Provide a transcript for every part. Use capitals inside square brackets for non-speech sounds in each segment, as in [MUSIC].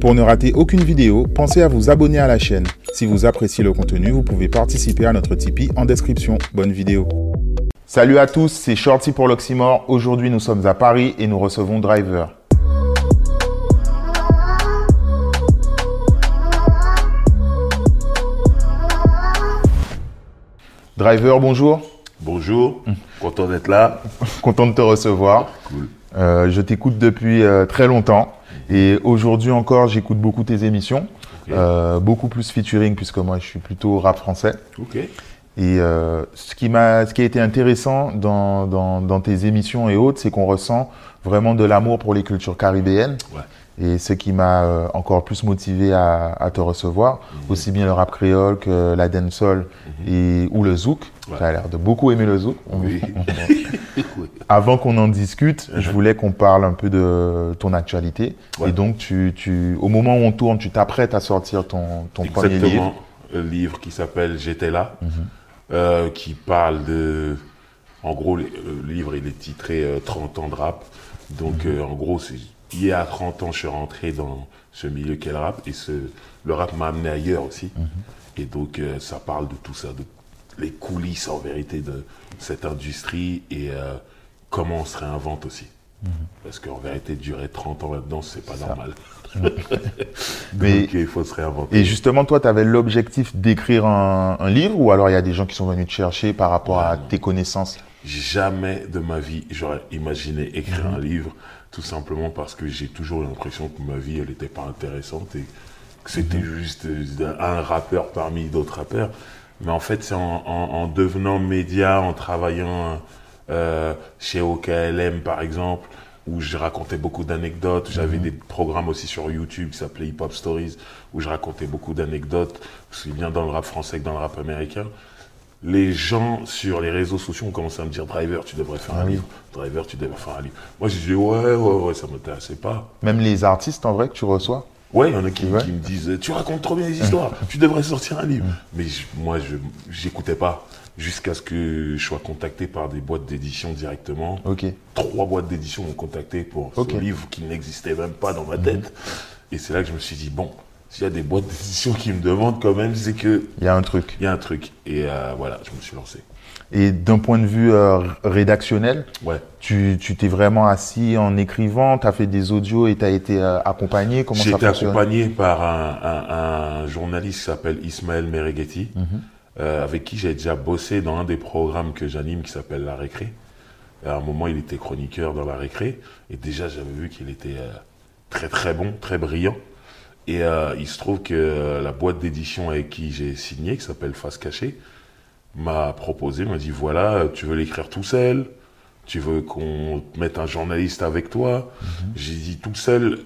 Pour ne rater aucune vidéo, pensez à vous abonner à la chaîne. Si vous appréciez le contenu, vous pouvez participer à notre Tipeee en description. Bonne vidéo. Salut à tous, c'est Shorty pour l'Oxymore. Aujourd'hui, nous sommes à Paris et nous recevons Driver. Driver, bonjour. Bonjour, content d'être là. Content de te recevoir. Cool. Euh, je t'écoute depuis euh, très longtemps et aujourd'hui encore, j'écoute beaucoup tes émissions. Euh, beaucoup plus featuring puisque moi je suis plutôt rap français. Et euh, ce, qui m'a, ce qui a été intéressant dans, dans, dans tes émissions et autres, c'est qu'on ressent vraiment de l'amour pour les cultures caribéennes. Ouais. Et ce qui m'a euh, encore plus motivé à, à te recevoir, aussi bien le rap créole que la dancehall et, ou le zouk. Ouais. Tu as l'air de beaucoup aimer le zouk. Oui. [LAUGHS] [LAUGHS] Avant qu'on en discute, je voulais qu'on parle un peu de ton actualité. Ouais. Et donc, tu, tu, au moment où on tourne, tu t'apprêtes à sortir ton, ton premier livre. Exactement. Un livre qui s'appelle J'étais là, euh, qui parle de. En gros, le livre il est titré euh, 30 ans de rap. Donc, euh, en gros, c'est il y a 30 ans, je suis rentré dans ce milieu qu'est le rap. Et ce, le rap m'a amené ailleurs aussi. Et donc, euh, ça parle de tout ça, de les coulisses en vérité de cette industrie et euh, comment on se réinvente aussi. Parce qu'en vérité, durer 30 ans là-dedans, c'est pas normal. [LAUGHS] Mais- Donc, il faut se réinventer. Et justement, toi, tu avais l'objectif d'écrire un, un livre ou alors il y a des gens qui sont venus te chercher par rapport à Ouais, non. tes connaissances? Jamais de ma vie j'aurais imaginé écrire un livre, tout simplement parce que j'ai toujours l'impression que ma vie, elle n'était pas intéressante et que c'était juste euh, un rappeur parmi d'autres rappeurs. Mais en fait, c'est en, en- en devenant média, en travaillant euh, chez OKLM, par exemple, où je racontais beaucoup d'anecdotes. J'avais des programmes aussi sur YouTube qui s'appelaient Hip Hop Stories, où je racontais beaucoup d'anecdotes, aussi bien dans le rap français que dans le rap américain les gens sur les réseaux sociaux ont commencé à me dire Driver, tu devrais faire Ah un livre. Driver, tu devrais faire un livre. Moi, j'ai dit ouais, ouais, ouais, ça m'intéressait pas. Même les artistes, en vrai, que tu reçois Ouais, il y en a qui, Ouais. qui me disent Tu racontes trop bien les histoires, [LAUGHS] tu devrais sortir un livre. Mais je- moi, je j'écoutais pas. Jusqu'à ce que je sois contacté par des boîtes d'édition directement. Ok. Trois boîtes d'édition m'ont contacté pour Ok. ce livre qui n'existait même pas dans ma tête. Et c'est là que je me suis dit Bon, s'il y a des boîtes d'édition qui me demandent quand même, c'est que Il y a un truc. il y a un truc. Et euh, voilà, je me suis lancé. Et d'un point de vue euh, rédactionnel, Ouais. tu tu t'es vraiment assis en écrivant, tu as fait des audios et tu as été euh, accompagné Comment J'ai été accompagné par un, un- un journaliste qui s'appelle Ismaël Mereghetti, Mhm. avec qui j'ai déjà bossé dans un des programmes que j'anime qui s'appelle La Récré. À un moment, il était chroniqueur dans La Récré, et déjà j'avais vu qu'il était très très bon, très brillant. Et euh, il se trouve que euh, la boîte d'édition avec qui j'ai signé, qui s'appelle Face Cachée, m'a proposé, m'a dit voilà, tu veux l'écrire tout seul? Tu veux qu'on te mette un journaliste avec toi? J'ai dit tout seul,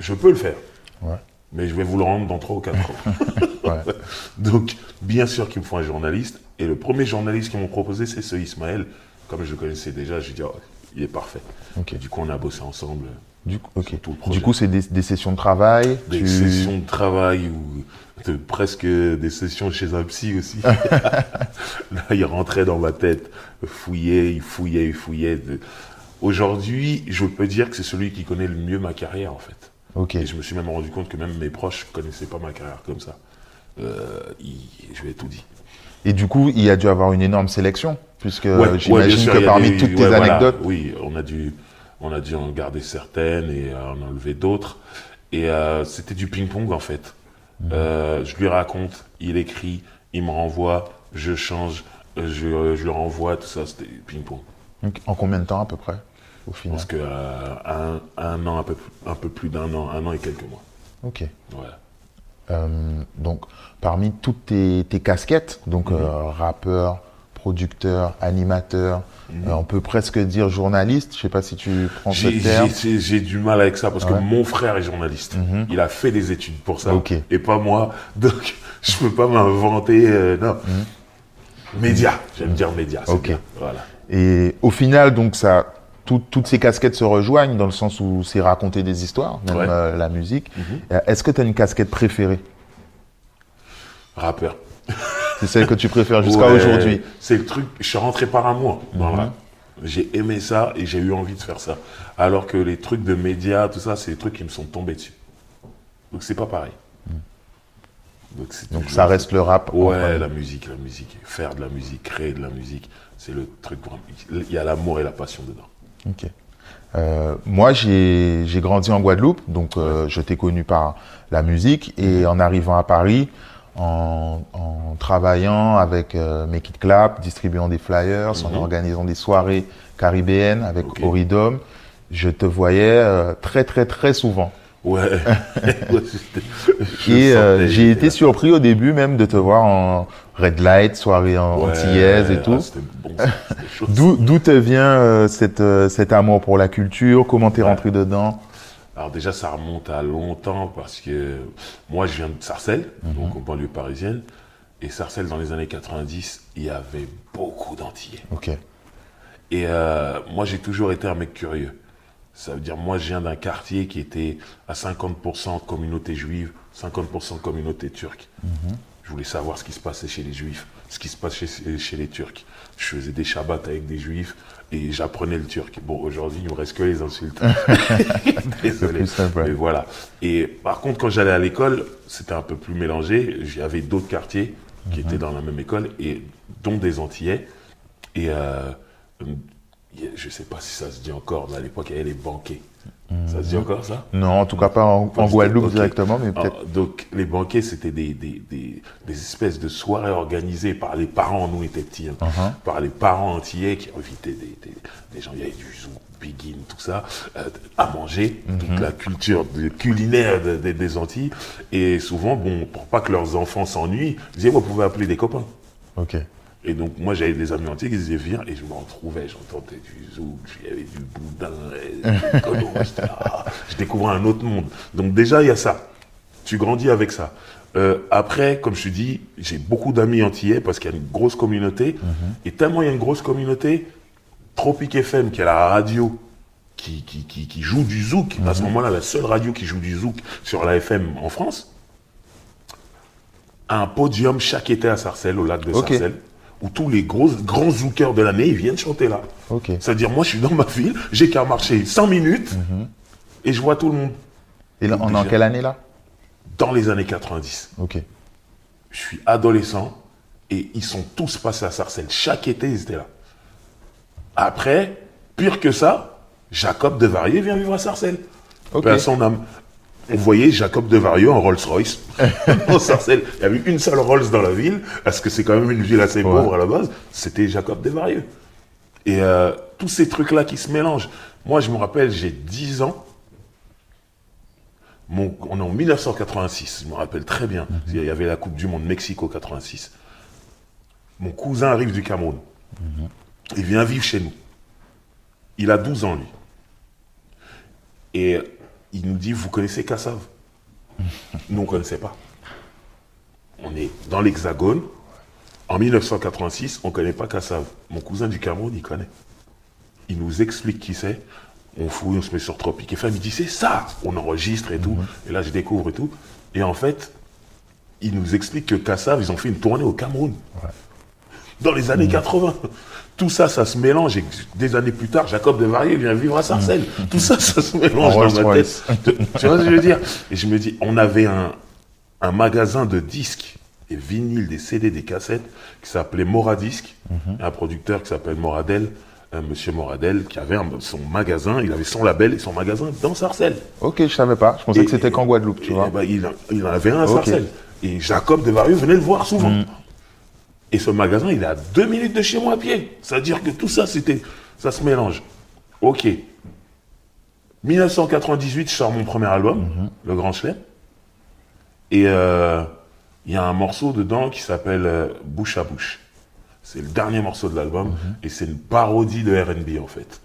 je peux le faire. Ouais. Mais je vais vous le rendre dans 3 ou 4 ans. [LAUGHS] Ouais. [LAUGHS] Donc, bien sûr qu'il me faut un journaliste. Et le premier journaliste qu'ils m'ont proposé, c'est ce Ismaël. Comme je le connaissais déjà, j'ai dit, oh, il est parfait. Du coup, on a bossé ensemble. Du coup, ok. Sur tout le projet. Du coup, c'est des, des sessions de travail. Des tu- sessions de travail ou presque des sessions chez un psy aussi. [LAUGHS] Là, il rentrait dans ma tête, fouillait, il fouillait, il fouillait. De- Aujourd'hui, je peux dire que c'est celui qui connaît le mieux ma carrière, en fait. Ok. Et je me suis même rendu compte que même mes proches connaissaient pas ma carrière comme ça. Euh, il- je lui ai tout dit. Et du coup, il y a dû avoir une énorme sélection, puisque Ouais, j'imagine que parmi toutes tes voilà. anecdotes, oui, on a dû, on a dû en garder certaines et euh, en enlever d'autres. Et euh, c'était du ping-pong en fait. Mhm. Euh, je lui raconte, il écrit, il me renvoie, je change, euh, je, euh, je le renvoie, tout ça, c'était ping-pong. En combien de temps à peu près, au Je final pense qu'à un, un an, un peu, un peu plus d'un an, un an et quelques mois. Ok. Voilà. Euh, donc, parmi toutes tes, tes casquettes, donc euh, rappeur, producteur, animateur, Mhm. euh, on peut presque dire journaliste. Je sais pas si tu prends ce terme. j'ai- du mal avec ça parce Ouais. que mon frère est journaliste. Mhm. Il a fait des études pour ça et pas moi. [LAUGHS] Donc je peux pas m'inventer. euh, non. Média, j'aime dire média. Mhm. Ok. bien. Voilà. Et au final, donc ça, tout- toutes ces casquettes se rejoignent dans le sens où c'est raconter des histoires, même Ouais. euh, la musique. Mhm. Est-ce que tu as une casquette préférée? Rappeur. C'est celle que tu préfères jusqu'à Ouais, aujourd'hui C'est le truc. Je suis rentré par amour dans Mhm. J'ai aimé ça et j'ai eu envie de faire ça. Alors que les trucs de médias, tout ça, c'est des trucs qui me sont tombés dessus. Donc c'est pas pareil. Donc, Donc ça reste le rap. Ouais, la musique, la musique. Faire de la musique, créer de la musique, c'est le truc. Il y a l'amour et la passion dedans. Ok. Euh, moi, j'ai grandi en Guadeloupe, donc euh, je t'ai connu par la musique. Et en arrivant à Paris, en, en travaillant avec euh, Make It Clap, distribuant des flyers, en mhm. organisant des soirées caribéennes avec okay. Oridom, je te voyais euh, très très très souvent. Ouais. [LAUGHS] et euh, j'ai été surpris au début même de te voir en red light, soirée en antillaise et ah, tout. [LAUGHS] D'où te vient euh, cette, euh, cet amour pour la culture? Comment t'es rentré dedans? Alors déjà, ça remonte à longtemps parce que moi, je viens de Sarcelles, mhm. donc en banlieue parisienne. Et Sarcelles, dans les années 90, il y avait beaucoup d'Antillais. Ok. Et moi, j'ai toujours été un mec curieux. Ça veut dire, moi, je viens d'un quartier qui était à 50% communauté juive, 50% communauté turque. Mhm. Je voulais savoir ce qui se passait chez les juifs, ce qui se passait chez, les turcs. Je faisais des shabbats avec des juifs et j'apprenais le turc. Bon, aujourd'hui, il ne me reste que les insultes. [LAUGHS] Désolé. Mais voilà. Et par contre, quand j'allais à l'école, c'était un peu plus mélangé. J'avais d'autres quartiers qui mhm. étaient dans la même école, et dont des Antillais. Et euh, je ne sais pas si ça se dit encore, mais à l'époque, il y avait les banquets. Ça se dit encore ça Non, en tout cas pas en, Guadeloupe directement, mais peut-être. Ah, donc les banquets, c'était des, des, des, des, espèces de soirées organisées par les parents, nous étions petits, hein, uh-huh. par les parents antillais qui invitaient des, des, gens, il y avait du zouk, begin, tout ça, euh, à manger, toute mm-hmm. la culture culinaire des Antilles. Et souvent, bon, pour pas que leurs enfants s'ennuient, ils disaient, vous pouvez appeler des copains. Ok. Et donc, moi, j'avais des amis entiers qui disaient viens, et je me retrouvais, j'entendais du zouk, il y avait du boudin, et [LAUGHS] je découvrais un autre monde. Donc, déjà, il y a ça. Tu grandis avec ça. Euh, après, comme je te dis, j'ai beaucoup d'amis antillais parce qu'il y a une grosse communauté. Mhm. Et tellement il y a une grosse communauté, Tropic FM, qui est la radio qui, qui, qui, joue du zouk, à ce mhm. moment-là, la seule radio qui joue du zouk sur la FM en France, a un podium chaque été à Sarcelles, au lac de Sarcelles où tous les gros, grands zookers de l'année, ils viennent chanter là. C'est-à-dire, moi, je suis dans ma ville, j'ai qu'à marcher 100 minutes mhm. et je vois tout le monde. Et là, on est en quelle année là? Dans les années 90. Ok. Je suis adolescent et ils sont tous passés à Sarcelles. Chaque été, ils étaient là. Après, pire que ça, Jacob de Varier vient vivre à Sarcelles. Okay. son âme on voyait Jacob de Vario en Rolls-Royce [LAUGHS] au Sarcelles. Il y avait une seule Rolls dans la ville, parce que c'est quand même une ville assez pauvre à la base. C'était Jacob de Vario. Et euh, tous ces trucs-là qui se mélangent. Moi, je me rappelle, j'ai 10 ans. Mon, on est en 1986, je me rappelle très bien. Mhm. Il y avait la Coupe du Monde Mexico 86. Mon cousin arrive du Cameroun. Mhm. Il vient vivre chez nous. Il a 12 ans, lui. Et il nous dit, vous connaissez Kassav? Nous, on ne connaissait pas. On est dans l'Hexagone. En 1986, on ne connaît pas Kassav. Mon cousin du Cameroun, il connaît. Il nous explique qui c'est. On fouille, on se met sur Tropique FM. Il dit, c'est ça On enregistre et tout. Mhm. Et là, je découvre et tout. Et en fait, il nous explique que Kassav, ils ont fait une tournée au Cameroun. Dans les années 80. Tout ça, ça se mélange. Et des années plus tard, Jacob de Varier vient vivre à Sarcelles. Mm. Tout ça, ça se mélange dans ma tête. tu vois ce que je veux dire? Et je me dis, on avait un, un magasin de disques et vinyles, des CD, des cassettes qui s'appelait Moradisc. Mm-hmm. Un producteur qui s'appelle Moradel, un monsieur Moradel, qui avait son magasin, il avait son label et son magasin dans Sarcelles. Ok, je savais pas. Je pensais que c'était qu'en Guadeloupe, tu vois. Ben, il, en avait un à Sarcelles. Et Jacob de Varieux venait le voir souvent. Mm. Et ce magasin, il est à deux minutes de chez moi à pied. C'est-à-dire que tout ça, c'était, ça se mélange. Ok. 1998, je sors mon premier album, mhm. Le Grand Chelem. Et euh, il y a un morceau dedans qui s'appelle euh, Bouche à Bouche. C'est le dernier morceau de l'album mhm. et c'est une parodie de RB en fait.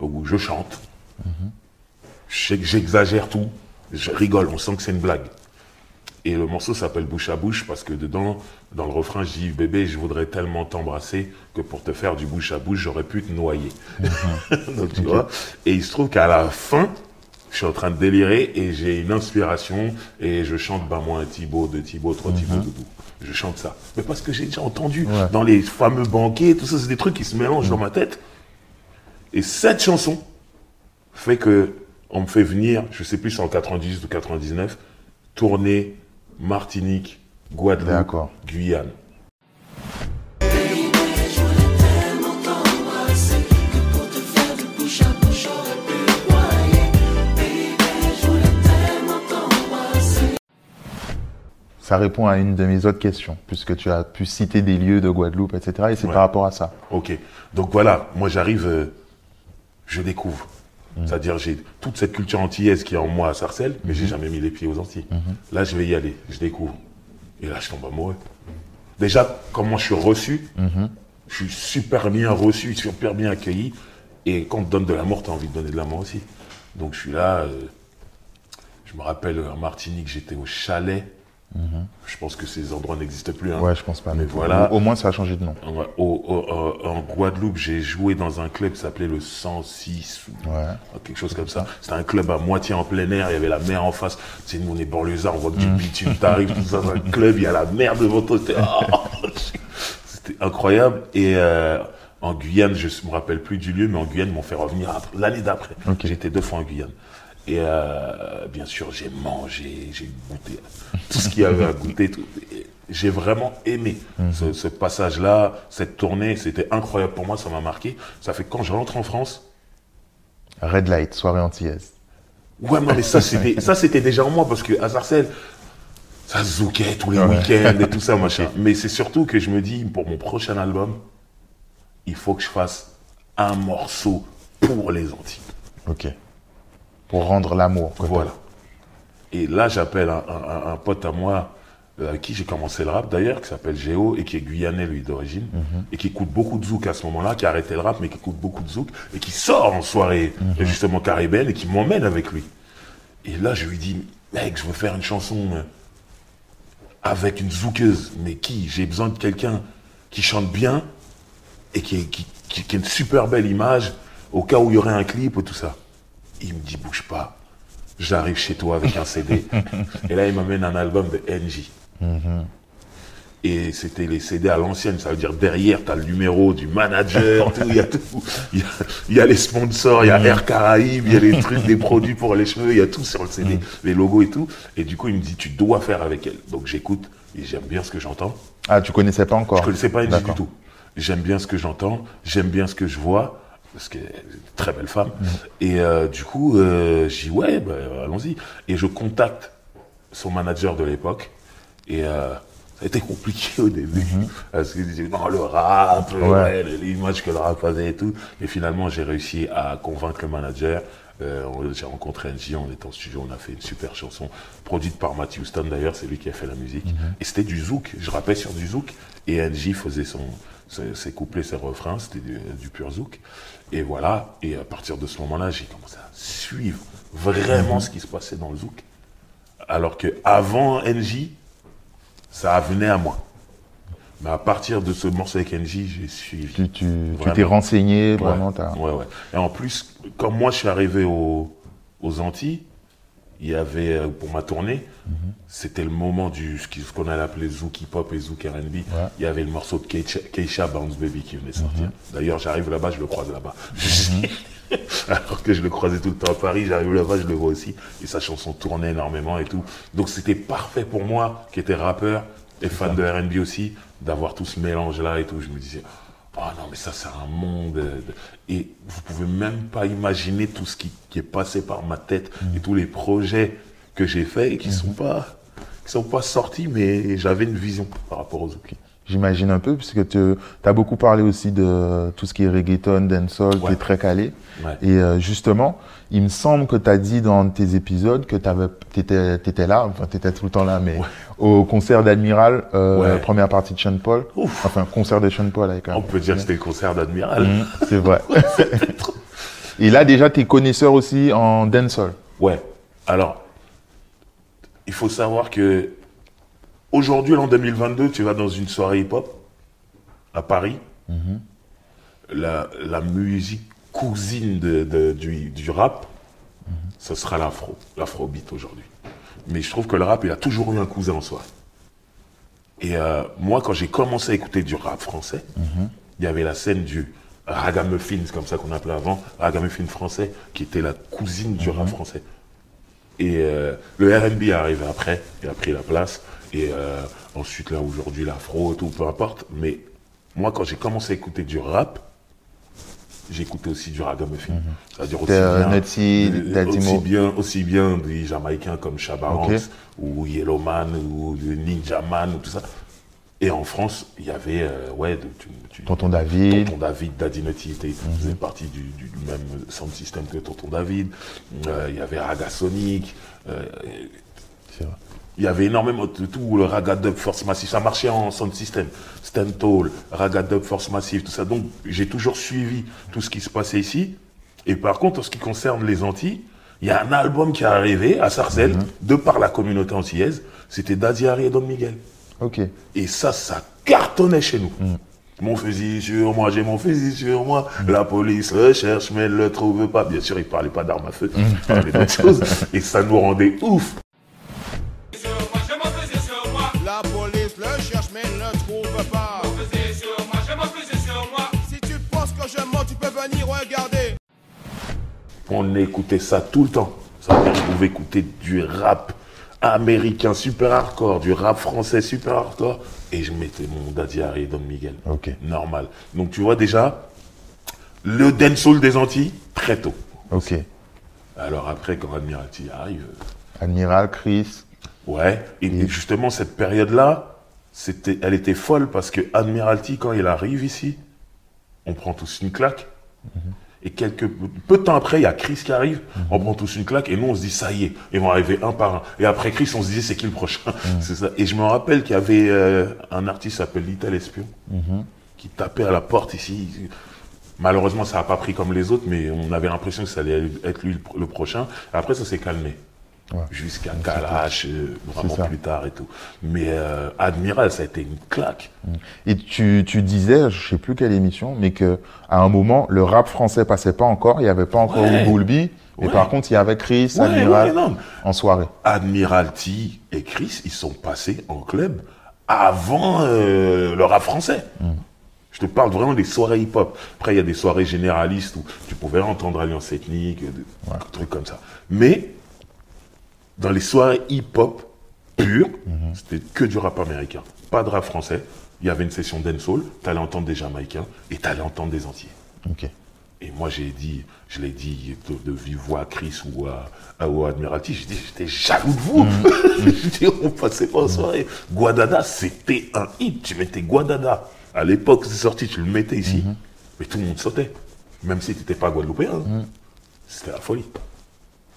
Où je chante. Mhm. J'exagère tout. Je rigole, on sent que c'est une blague. Et le morceau s'appelle Bouche à Bouche parce que dedans, dans le refrain, je dis Bébé, je voudrais tellement t'embrasser que pour te faire du bouche à bouche, j'aurais pu te noyer. Mhm. [LAUGHS] Donc, tu vois. Et il se trouve qu'à la fin, je suis en train de délirer et j'ai une inspiration et je chante Bah, moi, un Thibaut, deux Thibaut, trois Thibaut, mhm. Doudou. Je chante ça. Mais parce que j'ai déjà entendu dans les fameux banquets, tout ça, c'est des trucs qui se mélangent dans ma tête. Et cette chanson fait que on me fait venir, je sais plus, en 98 ou 99, tournée Martinique, Guadeloupe. Guyane. Ça répond à une de mes autres questions, puisque tu as pu citer des lieux de Guadeloupe, etc. Et c'est Ouais. par rapport à ça. Ok. Donc voilà, moi j'arrive, euh, je découvre. C'est-à-dire j'ai toute cette culture antillaise qui est en moi à Sarcelles, mais j'ai jamais mis les pieds aux Antilles. Là je vais y aller, je découvre. Et là je tombe amoureux. Déjà, comment je suis reçu, Mm-hmm. je suis super bien reçu, super bien accueilli. Et quand on te donne de l'amour, tu as envie de donner de l'amour aussi. Donc je suis là, euh, je me rappelle en Martinique, j'étais au chalet. Je pense que ces endroits n'existent plus. hein. Ouais, je pense pas. Mais voilà. Au, moins, ça a changé de nom. En, au- au- en Guadeloupe, j'ai joué dans un club qui s'appelait le 106 ou Ouais. quelque chose comme ça. C'était un club à moitié en plein air, il y avait la mer en face. Tu sais, nous on est banlieusards, on voit que du bitume, t'arrives tout ça dans un club, il y a la mer devant toi. C'était oh, c'était incroyable. Et euh, en Guyane, je me rappelle plus du lieu, mais en Guyane, ils m'ont fait revenir l'année d'après. Ok. J'étais deux fois en Guyane. Et euh, bien sûr, j'ai mangé, j'ai goûté tout ce qu'il y avait à goûter. J'ai vraiment aimé ce, ce passage-là, cette tournée. C'était incroyable pour moi, ça m'a marqué. Ça fait que quand je rentre en France, Red Light, soirée antillaise. ouais, non, mais ça c'était, ça c'était déjà en moi parce que à Sarcelles, ça se zoukait tous les Ouais. week-ends et tout ça, [LAUGHS] machin. Mais c'est surtout que je me dis, pour mon prochain album, il faut que je fasse un morceau pour les Antilles. Ok. Pour rendre l'amour. Voilà. Et là, j'appelle un, un- pote à moi, euh, avec qui j'ai commencé le rap d'ailleurs, qui s'appelle Géo, et qui est guyanais, lui, d'origine, et qui écoute beaucoup de zouk à ce moment-là, qui a arrêté le rap, mais qui écoute beaucoup de zouk, et qui sort en soirée, justement, caribéenne, et qui m'emmène avec lui. Et là, je lui dis, mec, je veux faire une chanson avec une zoukeuse. Mais qui? J'ai besoin de quelqu'un qui chante bien, et qui, qui, qui- qui a une super belle image, au cas où il y aurait un clip et tout ça. Il me dit, bouge pas. J'arrive chez toi avec un CD. et là, il m'amène un album de NJ. Et c'était les CD à l'ancienne, ça veut dire derrière, tu as le numéro du manager, [LAUGHS] il y a tout. Il y a, il y a les sponsors, il y a Air Caraïbes, il y a les trucs, des produits pour les cheveux, il y a tout sur le CD, les logos et tout. Et du coup, il me dit, tu dois faire avec elle. Donc j'écoute et j'aime bien ce que j'entends. Ah, tu connaissais pas encore Je connaissais pas NJ du tout. J'aime bien ce que j'entends, j'aime bien ce que je vois, parce qu'elle est une très belle femme. Et euh, du coup, euh, j'ai dit ouais, bah, allons-y. Et je contacte son manager de l'époque. Et euh, ça a été compliqué au début. Parce qu'il disait non, le rap, Ouais. ouais, l'image que le rap avait et tout. Et finalement, j'ai réussi à convaincre le manager. Euh, j'ai rencontré NJ, on était en studio, on a fait une super chanson, produite par Matthew Stone d'ailleurs, c'est lui qui a fait la musique. Et c'était du zouk, je rappais sur du zouk, et NJ faisait son, ses, ses couplets, ses refrains, c'était du, du pur zouk. Et voilà, et à partir de ce moment-là, j'ai commencé à suivre vraiment ce qui se passait dans le zouk. Alors que avant NJ, ça venait à moi. Mais à partir de ce morceau avec NJ, j'ai suivi. Tu tu- tu t'es renseigné, Ouais, vraiment. t'as- ouais, ouais. Et en plus, quand moi je suis arrivé au- aux Antilles, il y avait, euh, pour ma tournée, Mhm. c'était le moment du, ce qu'on allait appeler Zouk Hip Hop et Zouk R&B. Il y avait le morceau de Keisha, Keisha Bounce Baby qui venait sortir. Mhm. D'ailleurs, j'arrive là-bas, je le croise là-bas. [LAUGHS] Alors que je le croisais tout le temps à Paris, j'arrive là-bas, je le vois aussi. Et sa chanson tournait énormément et tout. Donc c'était parfait pour moi, qui était rappeur et fan de R&B aussi, d'avoir tout ce mélange-là et tout. Je me disais, oh non, mais ça, c'est un monde. euh, Et vous pouvez même pas imaginer tout ce qui, qui est passé par ma tête et tous les projets que j'ai faits et qui sont pas, qui sont pas sortis, mais j'avais une vision par rapport aux autres. J'imagine un peu, puisque tu as beaucoup parlé aussi de tout ce qui est reggaeton, dancehall, tu Ouais. es très calé. Ouais. Et euh, justement, il me semble que tu as dit dans tes épisodes que tu étais, là, enfin tu étais tout le temps là, mais au concert d'Admiral, euh, première partie de Sean Paul, Ouf. enfin concert de Sean Paul avec un... On peut dire que c'était le concert d'Admiral. Mhm, C'est vrai. [LAUGHS] Et là déjà, tu es connaisseur aussi en dancehall. Ouais. Alors, il faut savoir que aujourd'hui, en 2022, tu vas dans une soirée hip-hop à Paris. la, la musique cousine de, de- du, du rap, ce sera l'afro, l'afrobeat aujourd'hui. Mais je trouve que le rap, il a toujours eu un cousin en soi. Et euh, moi, quand j'ai commencé à écouter du rap français, il y avait la scène du ragamuffin, c'est comme ça qu'on appelait avant, ragamuffin français, qui était la cousine du rap français. Et euh, le RB est arrivé après, il a pris la place. Et euh, ensuite, là, aujourd'hui, l'afro, tout, peu importe. Mais moi, quand j'ai commencé à écouter du rap, j'écoutais aussi du ragamuffin. C'est-à-dire aussi, Euh, bien- Nutty, euh, Daddy aussi bien, aussi bien des Jamaïcains comme Shabba Ok. Ranks ou Yellowman ou Ninja Man ou tout ça. Et en France, il y avait, euh, ouais, de- tu- tu- Tonton David. Tonton David, Daddy Nutty était, faisait partie du, du même sound system que Tonton David. Euh, il y avait Raga Sonic. euh. Il y avait énormément de tout, le Raga Dub Force Massive, ça marchait en sound system. Stentall, Raga Dub Force Massive, tout ça. Donc j'ai toujours suivi tout ce qui se passait ici. Et par contre, en ce qui concerne les Antilles, il y a un album qui est arrivé à Sarcelles, de par la communauté antillaise, c'était Daddy Harry et Don Miguel. Ok. Et ça, ça cartonnait chez nous. Mon fusil sur moi, j'ai mon fusil sur moi. La police le cherche, mais elle le trouve pas. Bien sûr, il parlait pas d'armes à feu, il parlait d'autres [LAUGHS] choses. Et ça nous rendait ouf. Regarder. On écoutait ça tout le temps. Ça veut dire qu'on pouvait écouter du rap américain super hardcore, du rap français super hardcore. Et je mettais mon Daddy Harry et Don Miguel. Ok. Normal. Donc tu vois déjà, le dancehall des Antilles, très tôt. Ok. Alors après, quand Admiralty arrive, Admiral, Chris. Ouais, et, et justement cette période-là, c'était, elle était folle parce que Admiralty, quand il arrive ici, on prend tous une claque. Et quelques peu de temps après, il y a Chris qui arrive, on prend tous une claque et nous on se dit ça y est, ils vont arriver un par un. Et après Chris, on se dit c'est qui le prochain? [LAUGHS] C'est ça. Et je me rappelle qu'il y avait euh, un artiste qui s'appelle Little Espion qui tapait à la porte ici. Malheureusement, ça n'a pas pris comme les autres, mais on avait l'impression que ça allait être lui le, le prochain. Après, ça s'est calmé. Ouais. Jusqu'à Kalash, euh, vraiment plus tard et tout. Mais euh, Admiral, ça a été une claque. Et tu, tu disais, je sais plus quelle émission, mais que à un moment, le rap français passait pas encore, il n'y avait pas encore Ouais. Mais Ouais. par contre, il y avait Chris, Admiral en soirée. Admiralty et Chris, ils sont passés en club avant euh, le rap français. Je te parle vraiment des soirées hip-hop. Après, il y a des soirées généralistes où tu pouvais entendre Alliance Ethnique, des trucs comme ça. Mais dans les soirées hip-hop pures, c'était que du rap américain. Pas de rap français. Il y avait une session dancehall, t'allais entendre des Jamaïcains et t'allais entendre des Entiers. Ok. Et moi, j'ai dit, je l'ai dit de, de vive voix à Chris ou à, à- ou à Admiralty, j'ai dit, j'étais jaloux de vous. [LAUGHS] J'ai dit, on passait pas en soirée. Guadada, c'était un hit. Tu mettais Guadada. À l'époque, c'est sorti, tu le mettais ici. Mais tout le monde sautait. Même si tu n'étais pas guadeloupéen. hein. C'était la folie.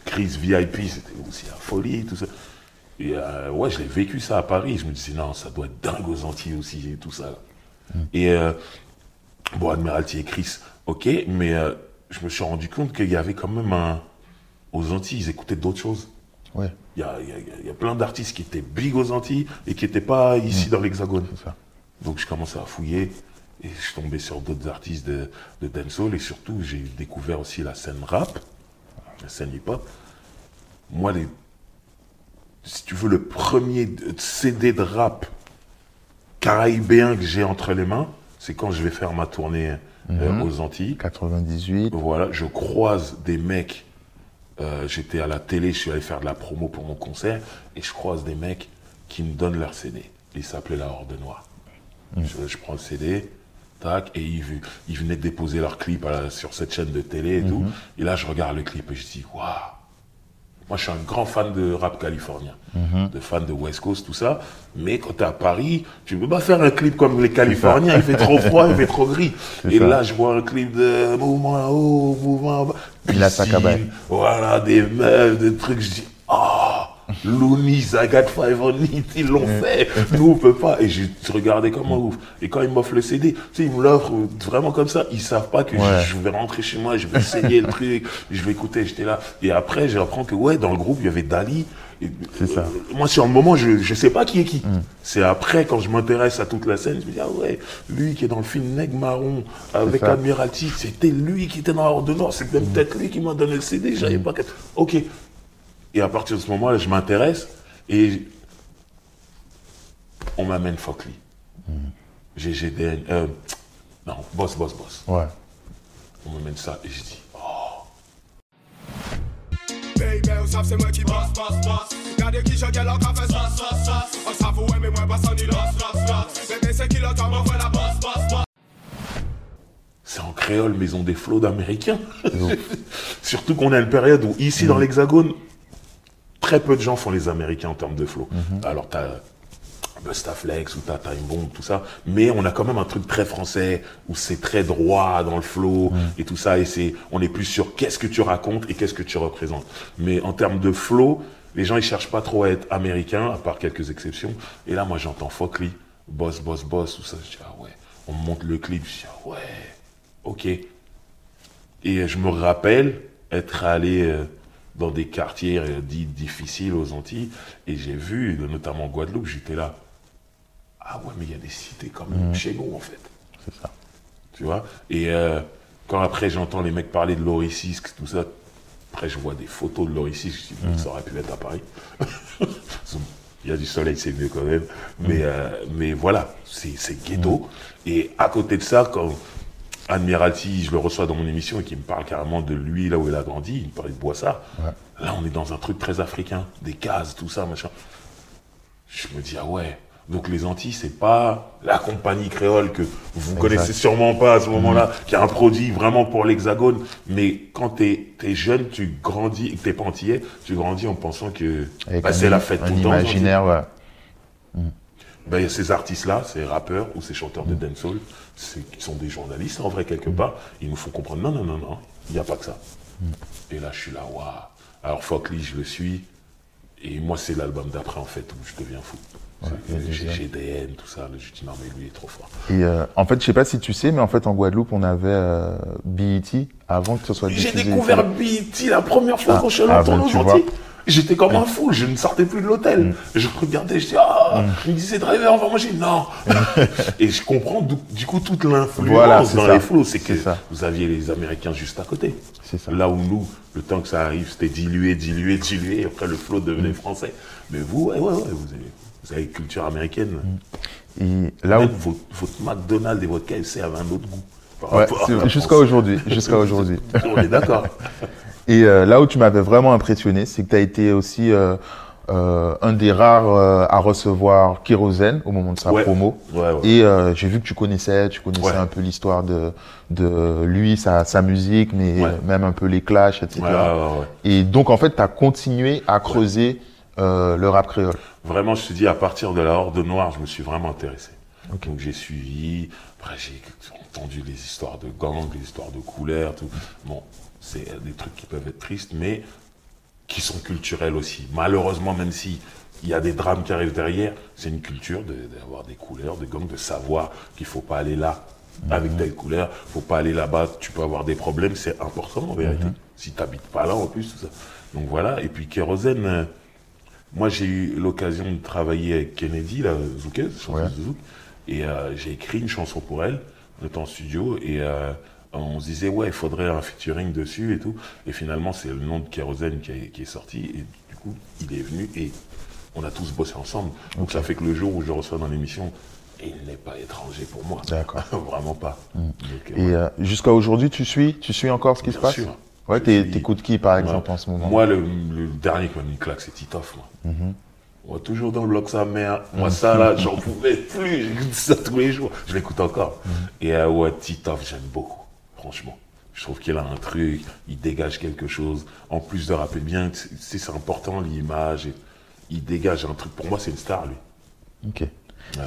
Chris VIP, c'était aussi la folie, tout ça. Et euh, ouais, je l'ai vécu ça à Paris. Je me disais, non, ça doit être dingue aux Antilles aussi et tout ça. là. Et euh, Bon, Admiralty et Chris, ok, mais euh, je me suis rendu compte qu'il y avait quand même un. Aux Antilles, ils écoutaient d'autres choses. Ouais, Il y a, y a- y a plein d'artistes qui étaient big aux Antilles et qui n'étaient pas ici dans l'Hexagone. Donc je commençais à fouiller et je tombé sur d'autres artistes de, de dancehall et surtout j'ai découvert aussi la scène rap, la scène hip-hop. Moi, les, si tu veux, le premier CD de rap caraïbéen que j'ai entre les mains, c'est quand je vais faire ma tournée euh, aux Antilles. 98. Voilà, je croise des mecs. euh, J'étais à la télé, je suis allé faire de la promo pour mon concert et je croise des mecs qui me donnent leur CD. Ils s'appelaient La Horde Noire. Je, je prends le CD, tac, et ils, venaient déposer leur clip à sur cette chaîne de télé et tout. Et là, je regarde le clip et je dis, waouh! Moi, je suis un grand fan de rap californien, de fan de West Coast, tout ça. Mais quand tu es à Paris, tu ne peux pas faire un clip comme les Californiens. Il fait trop [LAUGHS] froid, il fait trop gris. Et ça. là, je vois un clip de mouvement en haut, mouvement en bas. Piscine, cabane. Voilà, des meufs, des trucs. Je dis, ah, Loonies, I got five on it, ils l'ont fait. Nous, on peut pas. Et j'ai regardé comme un ouf. Et quand ils m'offrent le CD, tu sais, ils me l'offrent vraiment comme ça. Ils savent pas que je- Ouais. je, vais rentrer chez moi, je vais essayer le truc, je vais écouter. J'étais là. Et après, j'apprends que, ouais, dans le groupe, il y avait Dali. C'est ça. euh, moi, sur le moment, je ne sais pas qui est qui. C'est après, quand je m'intéresse à toute la scène, je me dis, ah ouais, lui qui est dans le film Neg Marron avec. Admiralty, c'était lui qui était dans la Horde Nord. C'est même peut-être lui qui m'a donné le CD. J'avais pas. que- Ok. Et à partir de ce moment-là, je m'intéresse et on m'amène Fockley. GGDN. euh, non, boss, boss, boss. Ouais. On m'amène ça et je dis, Baby, c'est moi qui bosse, bosse, bosse. Regardez qui je gagne leur café, sauce, sauce, sauce. On s'avoue, mais moi, pas sans ni losse, losse, losse. Bébé, c'est qui le temps, m'envoie la bosse, bosse, bosse. C'est en créole, mais ils ont des flots d'américains. [LAUGHS] Surtout qu'on est à une période où, ici, dans l'Hexagone, très peu de gens font les américains en termes de flow. Alors, t'as Bustaflex ou t'as Time Bomb, tout ça. Mais on a quand même un truc très français, où c'est très droit dans le flow et tout ça. Et c'est, on est plus sur qu'est-ce que tu racontes et qu'est-ce que tu représentes. Mais en termes de flow, les gens, ils cherchent pas trop à être américains, à part quelques exceptions. Et là, moi, j'entends Fockley, boss, boss, boss, tout ça. Je dis, ah ouais. On me montre le clip, je dis, ah ouais. Ok. Et je me rappelle être allé euh, dans des quartiers euh, dits difficiles aux Antilles, et j'ai vu, notamment en Guadeloupe, j'étais là. Ah ouais, mais il y a des cités comme chez nous, en fait. C'est ça. Tu vois? Et euh, quand après j'entends les mecs parler de l'Oricisque, tout ça, après je vois des photos de l'Oricisque, je dis, mais ça aurait pu être à Paris. [LAUGHS] Il y a du soleil, c'est mieux quand même. Mais, euh, mais voilà, c'est ghetto. Et à côté de ça, quand Admiralty, je le reçois dans mon émission et qui me parle carrément de lui, là où il a grandi, il me parlait de Boissard. Là, on est dans un truc très africain, des cases, tout ça, machin. Je me dis, ah ouais. Donc les Antilles, c'est pas la compagnie créole que vous connaissez sûrement pas à ce moment-là, qui a un produit vraiment pour l'hexagone. Mais quand t'es es jeune, tu grandis, et que t'es pas antillais, tu grandis en pensant que bah, c'est la fête un tout le temps. imaginaire, ouais. Ben, il y a ces artistes-là, ces rappeurs ou ces chanteurs de dancehall, qui sont des journalistes en vrai quelque part. Ils nous font comprendre non, non, non, non, il n'y a pas que ça. Mm. Et là, je suis là, waouh. Alors, Fockley, je le suis. Et moi, c'est l'album d'après, en fait, où je deviens fou. Des J'ai gens. GDN, tout ça. Je dis non, mais lui, il est trop fort. Et euh, en fait, je sais pas si tu sais, mais en fait, en Guadeloupe, on avait euh, BET avant que ce soit J'ai découvert BET la première fois Ah, quand je suis allé entendre J'étais comme un fou, je ne sortais plus de l'hôtel. Mm. Je regardais, je dis, ah, il me disait, driver, on va manger. Non. [LAUGHS] Et je comprends du, du coup toute l'influence Voilà, dans ça. les flots. C'est que ça. vous aviez les Américains juste à côté. Ça. Là où nous, le temps que ça arrive, c'était dilué, dilué, dilué. Et après, le flow Mm. devenait français. Mais vous, ouais, ouais, ouais, vous avez, vous avez culture américaine. Et là où votre, votre McDonald's et votre KFC avaient un autre goût. Ouais, jusqu'à aujourd'hui, jusqu'à aujourd'hui. [LAUGHS] On est d'accord. [LAUGHS] Et euh, là où tu m'avais vraiment impressionné, c'est que tu as été aussi euh, euh, un des rares à recevoir Kérosène au moment de sa Ouais. promo. Ouais, ouais. Et j'ai vu que tu connaissais, tu connaissais un peu l'histoire de, de lui, sa, sa musique, mais même un peu les clashs, etc. Et donc en fait, tu as continué à creuser le rap créole. Vraiment, je te dis, à partir de la Horde Noire, je me suis vraiment intéressé. Donc j'ai suivi, après j'ai entendu les histoires de gangs, les histoires de couleurs, tout. Bon, c'est des trucs qui peuvent être tristes, mais qui sont culturels aussi. Malheureusement, même si il y a des drames qui arrivent derrière, c'est une culture de- d'avoir des couleurs, de gangs, de savoir qu'il faut pas aller là avec telle couleur, faut pas aller là-bas, tu peux avoir des problèmes, c'est important en vérité. Si tu n'habites pas là en plus, tout ça. Donc voilà, et puis Kérosène, euh, moi, j'ai eu l'occasion de travailler avec Kennedy, la zoukeuse, chanteuse Ouais. de zouk, et euh, j'ai écrit une chanson pour elle. On était en studio et euh, on se disait ouais, il faudrait un featuring dessus et tout. Et finalement, c'est le nom de Kérosène qui est, qui est sorti et du coup, il est venu et on a tous bossé ensemble. Donc ça fait que le jour où je reçois dans l'émission, il n'est pas étranger pour moi. D'accord. [LAUGHS] Vraiment pas. Donc, euh, Et euh, jusqu'à aujourd'hui, tu suis, tu suis encore ce qui se passe sûr. Ouais, t'écoutes qui par exemple en ce moment? Moi, le, le dernier qui m'a mis une claque, c'est Titoff, moi. Moi, toujours dans le bloc sa mère. Moi, ça, là, j'en pouvais plus. [LAUGHS] J'écoute ça tous les jours. Je l'écoute encore. Et euh, ouais, Titoff, j'aime beaucoup. Franchement. Je trouve qu'il a un truc, il dégage quelque chose. En plus de rapper bien, c'est c'est important l'image. Il dégage un truc. Pour moi, c'est une star, lui. Ok.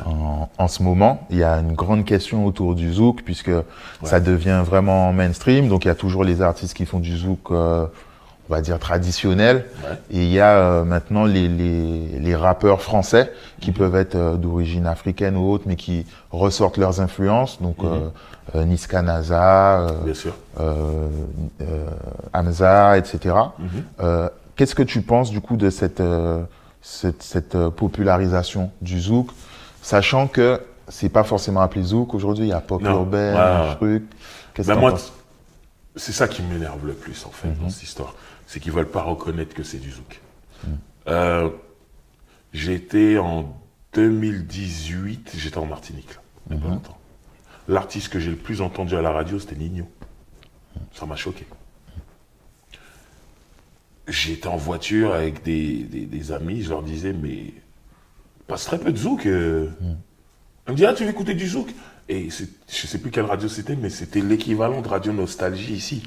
En, en ce moment, il y a une grande question autour du zouk puisque ça devient vraiment mainstream. Donc il y a toujours les artistes qui font du zouk, euh, on va dire traditionnel, Ouais. et il y a euh, maintenant les, les, les rappeurs français qui Mhm. peuvent être euh, d'origine africaine ou autre, mais qui ressortent leurs influences. Donc euh, euh, Niska Naza, euh, Mhm. Bien sûr. Hamza, etc. Mhm. Euh, Qu'est-ce que tu penses du coup de cette, euh, cette, cette, popularisation du zouk, sachant que c'est pas forcément appelé zouk aujourd'hui, il y a pop urbain, Ouais, truc. Qu'est-ce Ben que t'en penses? c'est ça qui m'énerve le plus en fait Mhm. dans cette histoire, c'est qu'ils veulent pas reconnaître que c'est du zouk. Mhm. Euh, j'étais en 2018, j'étais en Martinique, là, a Mhm. pas longtemps. L'artiste que j'ai le plus entendu à la radio, c'était Nino. Ça m'a choqué. j'étais en voiture avec des, des, des amis, je leur disais, mais passe très peu de zouk. euh. On me dit, ah, tu veux écouter du zouk? Et je sais plus quelle radio c'était, mais c'était l'équivalent de Radio Nostalgie ici.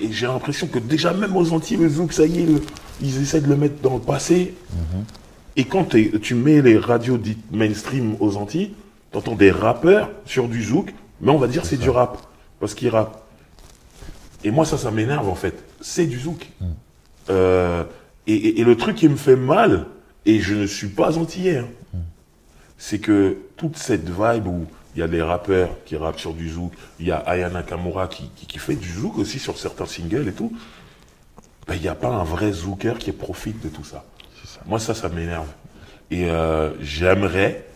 Et et j'ai l'impression que déjà, même aux Antilles, le zouk, ça y est, le- ils essaient de le mettre dans le passé. Et quand tu mets les radios dites mainstream aux Antilles, t'entends des rappeurs sur du zouk, mais on va dire c'est du rap, parce qu'ils rappent. Et moi, ça, ça m'énerve en fait. C'est du zouk. Euh, et, et- et le truc qui me fait mal, et je ne suis pas antillais, hein, c'est que toute cette vibe où il y a des rappeurs qui rappent sur du zouk, il y a Aya Nakamura qui, qui, qui fait du zouk aussi sur certains singles et tout, ben, il n'y a pas un vrai zouker qui profite de tout ça. Moi, ça, ça m'énerve. Et euh, j'aimerais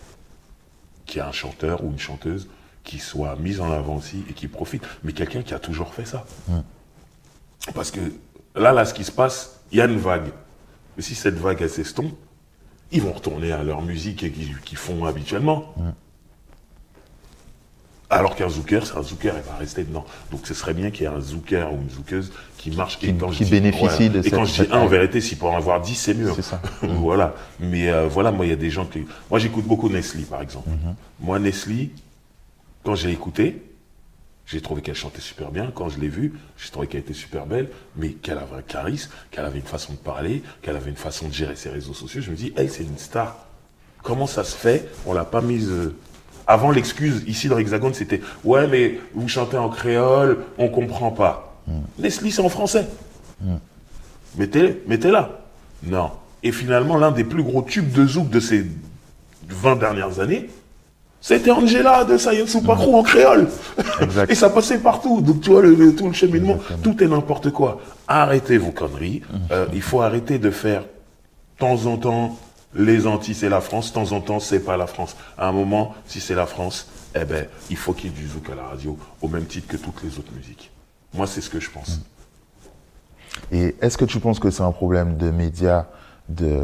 qu'il y ait un chanteur ou une chanteuse qui soit mise en avant aussi et qui profite. Mais quelqu'un qui a toujours fait ça. Parce que là, là, ce qui se passe, il y a une vague. Mais si cette vague, elle s'estompe, ils vont retourner à leur musique et qu'ils font habituellement. Alors qu'un zouker, c'est un zouker, il va rester dedans. Donc ce serait bien qu'il y ait un zouker ou une zoukeuse qui marche. Qui- et quand je dis- bénéficie de Et quand je dis un, en vérité, s'il peut en avoir 10, c'est mieux. C'est ça. [LAUGHS] voilà. Mais euh, voilà, moi, il y a des gens qui... Moi, j'écoute beaucoup Nestlé, par exemple. Moi, Nestlé, quand j'ai écouté, j'ai trouvé qu'elle chantait super bien. Quand je l'ai vue, j'ai trouvé qu'elle était super belle, mais qu'elle avait un charisme, qu'elle avait une façon de parler, qu'elle avait une façon de gérer ses réseaux sociaux. Je me dis, elle, c'est une star. Comment ça se fait? On l'a pas mise. euh, Avant, l'excuse ici dans l'Hexagone, c'était ouais, mais vous chantez en créole, on comprend pas. Leslie, c'est en français. Mettez, mettez-la. Non. Et finalement, l'un des plus gros tubes de zouk de ces 20 dernières années, c'était Angela de Science Supacro en créole. Exact. Et ça passait partout. Donc, tu vois, le, le- tout le cheminement, Exactement. tout est n'importe quoi. Arrêtez vos conneries. Euh, il faut arrêter de faire, de temps en temps, les Antilles, c'est la France. De temps en temps, c'est pas la France. À un moment, si c'est la France, eh ben, il faut qu'il y ait du zouk à la radio, au même titre que toutes les autres musiques. Moi, c'est ce que je pense. Et est-ce que tu penses que c'est un problème de médias de,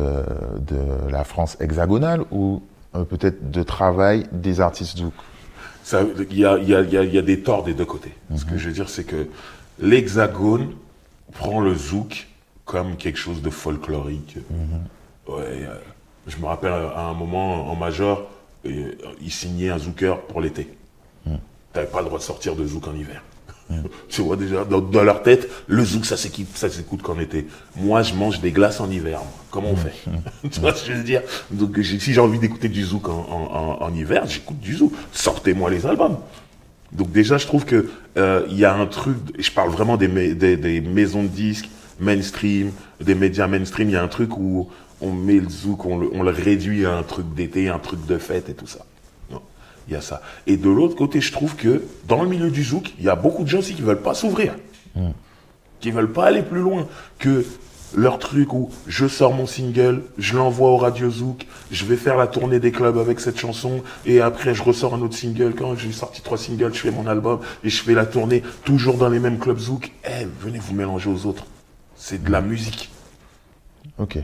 de la France hexagonale ou euh, peut-être de travail des artistes zouk Ça, Il y a, il y, a, il y, a, il y a des torts des deux côtés. Ce que je veux dire, c'est que l'hexagone prend le zouk comme quelque chose de folklorique. Ouais, euh, je me rappelle à un moment en major, euh, ils signaient un zouker pour l'été. T'avais pas le droit de sortir de zouk en hiver. Tu vois déjà, dans, dans leur tête, le zouk, ça s'écoute, ça s'écoute qu'en été. Moi, je mange des glaces en hiver. moi. Comment on fait [LAUGHS] [LAUGHS] Tu vois ce que je veux dire? Donc, si j'ai envie d'écouter du zouk en, en- en- en hiver, j'écoute du zouk. Sortez-moi les albums. Donc déjà, je trouve que euh, il y a un truc. Je parle vraiment des, ma- des, des maisons de disques mainstream, des médias mainstream. Il y a un truc où on met le zouk, on le, on le réduit à un truc d'été, un truc de fête et tout ça. Non, il y a ça. Et de l'autre côté, je trouve que dans le milieu du zouk, il y a beaucoup de gens aussi qui veulent pas s'ouvrir, qui veulent pas aller plus loin que leur truc où je sors mon single, je l'envoie au Radio Zouk, je vais faire la tournée des clubs avec cette chanson, et après je ressors un autre single. Quand j'ai sorti trois singles, je fais mon album et je fais la tournée toujours dans les mêmes clubs Zouk. Eh, venez vous mélanger aux autres. C'est de la musique. Ok.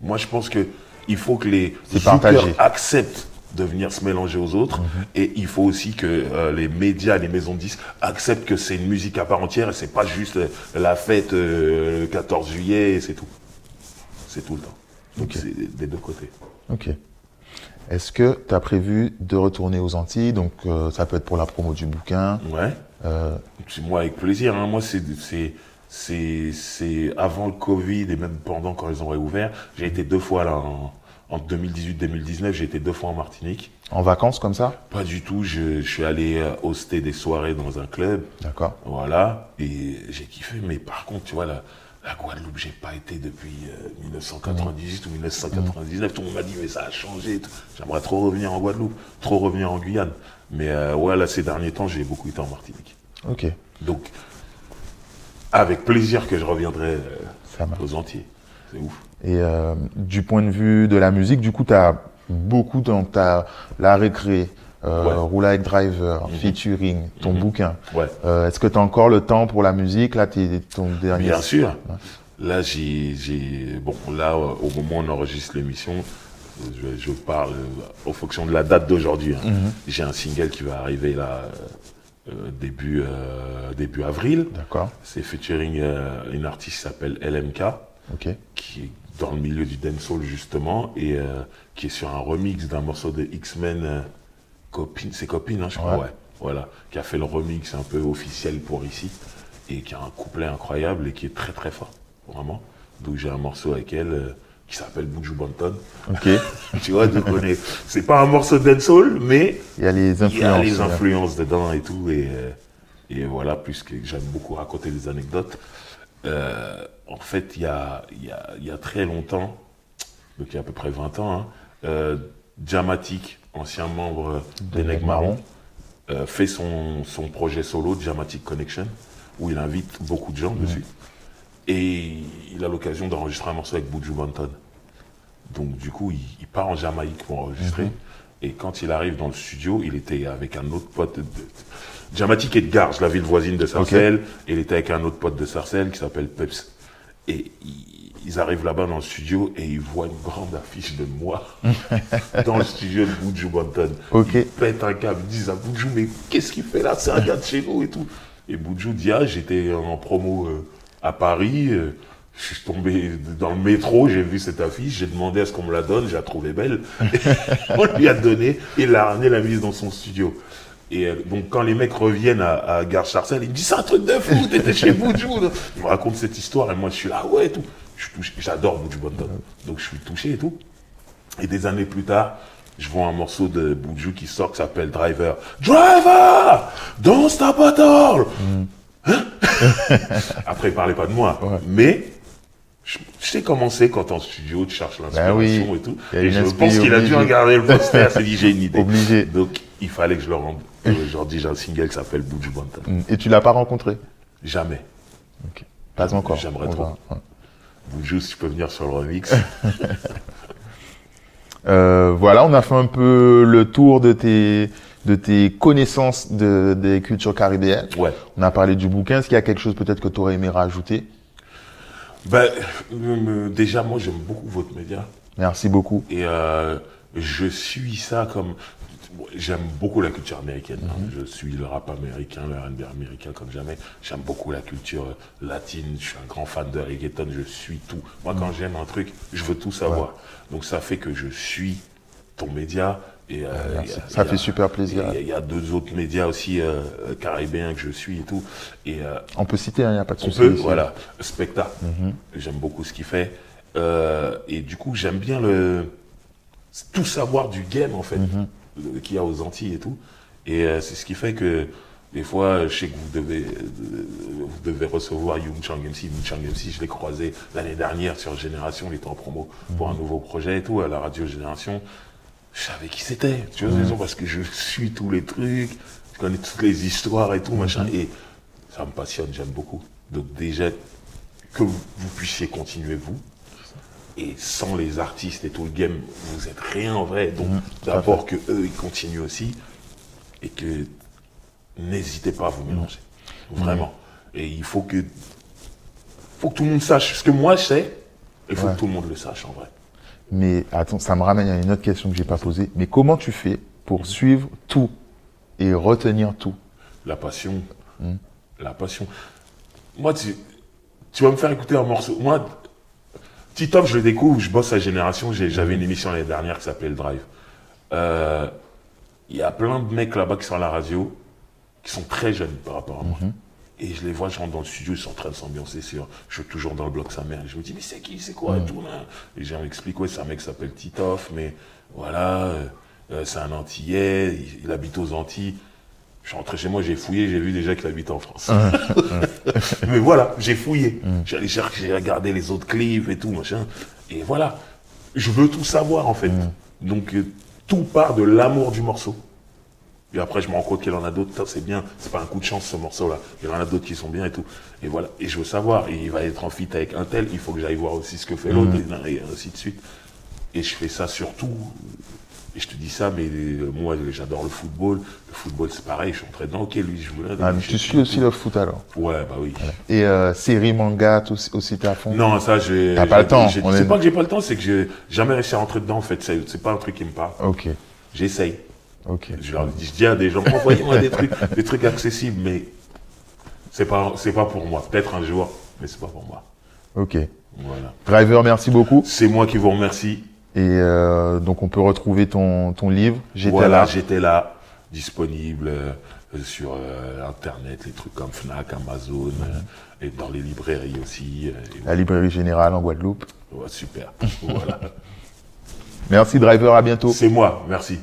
Moi, je pense que il faut que les zoukers partagé. acceptent de venir se mélanger aux autres, et il faut aussi que euh, les médias, les maisons de disques acceptent que c'est une musique à part entière et c'est pas juste euh, la fête euh, le 14 juillet et c'est tout. C'est tout le temps. Donc c'est des deux côtés. Ok. Est-ce que tu as prévu de retourner aux Antilles? Donc, euh, ça peut être pour la promo du bouquin. Ouais. Euh, C'est moi avec plaisir. Hein. Moi, c'est c'est c'est c'est avant le Covid et même pendant quand ils ont réouvert. J'ai été deux fois là en, en 2018-2019. J'ai été deux fois en Martinique. en vacances comme ça? Pas du tout. Je, je suis allé euh, hoster des soirées dans un club. D'accord. Voilà. Et j'ai kiffé. Mais par contre, tu vois, la, la Guadeloupe, j'ai pas été depuis euh, 1998 ou 1999. Tout le monde m'a dit, mais ça a changé. J'aimerais trop revenir en Guadeloupe, trop revenir en Guyane. Mais euh, ouais, là, ces derniers temps, j'ai beaucoup été en Martinique. Ok. Donc, avec plaisir que je reviendrai euh, aux Antilles. C'est ouf. Et euh, du point de vue de la musique, du coup, tu as beaucoup dans ta la récré, euh, Ouais. Roule avec Driver, featuring, ton Mhm. bouquin. Ouais. Euh, Est-ce que tu as encore le temps pour la musique? Là, t'es ton dernier. Bien sûr. Là, j'ai, j'ai, bon, là, au moment où on enregistre l'émission, je, je parle euh, en fonction de la date d'aujourd'hui. hein. J'ai un single qui va arriver là, euh, euh, début, euh, début avril. D'accord. C'est featuring euh, une artiste qui s'appelle LMK, Qui est dans le milieu du dancehall justement, et euh, qui est sur un remix d'un morceau de X-Men, euh, Copine, c'est Copine, hein, je crois, Ouais. ouais. Voilà, qui a fait le remix un peu officiel pour ici, et qui a un couplet incroyable et qui est très très fort, vraiment. Donc j'ai un morceau avec elle euh, qui s'appelle Buju Banton. Ok. [LAUGHS] tu vois, donc on est- c'est pas un morceau de dancehall, mais Il y a les il y a influences. les ouais. influences dedans et tout. Et, et voilà, puisque j'aime beaucoup raconter des anecdotes. Euh, en fait, il y a, il y, a, il y a très longtemps, donc il y a à peu près 20 ans, hein, euh, Jamatic, ancien membre des euh, fait son, son projet solo, Jamatic Connection, où il invite beaucoup de gens dessus. Et il a l'occasion d'enregistrer un morceau avec Buju Banton. Donc du coup, il, il part en Jamaïque pour enregistrer. Et quand il arrive dans le studio, il était avec un autre pote de... Jamatic est de Garges, la ville voisine de Sarcelles. Et il était avec un autre pote de Sarcelles qui s'appelle Peps. Et ils, arrivent là-bas dans le studio et ils voient une grande affiche de moi [LAUGHS] dans le studio de Buju Banton. Ils pètent un câble, ils disent à Buju, mais qu'est-ce qu'il fait là? C'est un gars de chez nous et tout. Et Buju dit, ah, j'étais en promo euh, à Paris, euh, je suis tombé dans le métro, j'ai vu cette affiche, j'ai demandé à ce qu'on me la donne, j'ai la trouvé belle. [LAUGHS] On lui a donné, il l'a ramené, l'a mise dans son studio. Et euh, donc quand les mecs reviennent à, à Gare Charcel, ils me disent c'est un truc de fou, t'étais chez Buju. Ils me racontent cette histoire et moi je suis là, ouais, et tout. Je suis touché, j'adore Buju Banton. Donc je suis touché et tout. Et des années plus tard, je vois un morceau de Buju qui sort qui s'appelle Driver. Driver! Don't stop at all! Hein? [LAUGHS] Après, il parlait pas de moi. Ouais. Mais, je, je sais comment c'est quand en studio, tu cherches l'inspiration oui. et tout. Et je pense qu'il a dû regarder le poster, s'est dit j'ai une idée. Obligé. Donc, il fallait que je le rende. Euh, Aujourd'hui, j'ai un single qui s'appelle Buju Banton. Mm. Et tu l'as pas rencontré? Jamais. Pas encore. J'aimerais trop. ouais. Si tu peux venir sur le remix. [LAUGHS] Euh, voilà, on a fait un peu le tour de tes de tes connaissances de, des cultures caribéennes. ouais. On a parlé du bouquin. Est-ce qu'il y a quelque chose peut-être que tu aurais aimé rajouter? Ben, euh, déjà, moi, j'aime beaucoup votre média. Merci beaucoup. Et euh, je suis ça comme. J'aime beaucoup la culture américaine. hein. Je suis le rap américain, le R&B américain comme jamais. J'aime beaucoup la culture euh, latine. Je suis un grand fan de reggaeton. Je suis tout. Moi, quand j'aime un truc, je veux tout savoir. Donc, ça fait que je suis ton média. Et, euh, merci. il y a- Ça fait super plaisir. Il y, a- il y a deux autres médias aussi euh, euh, caribéens que je suis et tout. Et euh, On peut citer, il n'y a pas de on souci. peut, ici. voilà. Specta. J'aime beaucoup ce qu'il fait. Euh, et du coup, j'aime bien le tout savoir du game, en fait, euh, qu'il y a aux Antilles et tout. Et euh, c'est ce qui fait que des fois, je sais que vous devez, euh, vous devez recevoir Young Chang MC. Young Chang MC, je l'ai croisé l'année dernière sur Génération, il était en promo pour un nouveau projet et tout, à la radio Génération. Je savais qui c'était, tu vois, parce que je suis tous les trucs, je connais toutes les histoires et tout, machin. Et ça me passionne, j'aime beaucoup. Donc déjà, que vous, vous puissiez continuer vous, et sans les artistes et tout le game, vous êtes rien en vrai. Donc d'abord que eux, ils continuent aussi, et que n'hésitez pas à vous mélanger. Vraiment. Et il faut que, faut que tout le monde sache. Ce que moi je sais, il faut Ouais. que tout le monde le sache en vrai. Mais attends, ça me ramène à une autre question que j'ai pas posée. Mais comment tu fais pour suivre tout et retenir tout? La passion. La passion. Moi, tu, tu vas me faire écouter un morceau. Moi, Titov, je le découvre, je bosse à Génération. J'avais une émission l'année dernière qui s'appelait Le Drive. Euh, Il y a plein de mecs là-bas qui sont à la radio, qui sont très jeunes par rapport à moi. Et je les vois, je rentre dans le studio, ils sont en train de s'ambiancer sur. Je suis toujours dans le bloc sa mère. Et je me dis, mais c'est qui, c'est quoi et tout, là? Et j'ai m'explique, ouais, c'est un mec qui s'appelle Titoff, mais voilà, euh, euh, c'est un Antillais, il, il habite aux Antilles. Je suis rentré chez moi, j'ai fouillé, j'ai vu déjà qu'il habite en France. [LAUGHS] [LAUGHS] mais voilà, j'ai fouillé. J'allais chercher, j'ai regardé les autres clips et tout, machin. Et voilà, je veux tout savoir en fait. Donc euh, tout part de l'amour du morceau. Et après, je me rends compte qu'il y en a d'autres. C'est bien, c'est pas un coup de chance ce morceau-là. Il y en a d'autres qui sont bien et tout. Et voilà. Et je veux savoir, et il va être en fit avec un tel, il faut que j'aille voir aussi ce que fait l'autre, et, et ainsi de suite. Et je fais ça surtout. Et je te dis ça, mais euh, moi, j'adore le football. Le football, c'est pareil, je suis entré dedans. Ok, lui, je voulais. Ah, mais Tu suis aussi le foot alors Ouais, bah oui. Et euh, série, manga, tout, aussi t'es à fond? Non, ça, j'ai. T'as pas le temps, C'est est- pas que j'ai pas le temps, c'est que j'ai jamais réussi à rentrer dedans, en fait. C'est c'est pas un truc qui me parle. Ok. J'essaye. Ok. Je leur dis, je dis à des gens, envoyez-moi des trucs, [LAUGHS] des trucs accessibles, mais c'est pas, c'est pas pour moi. Peut-être un jour, mais c'est pas pour moi. Ok. Voilà. Driver, merci beaucoup. C'est moi qui vous remercie. Et euh, donc on peut retrouver ton, ton livre. J'étais voilà, là. j'étais là, disponible euh, sur euh, Internet, les trucs comme Fnac, Amazon, euh, et dans les librairies aussi. euh, et La librairie générale en Guadeloupe. ouais, super. [LAUGHS] voilà. Merci Driver, à bientôt. C'est moi, merci.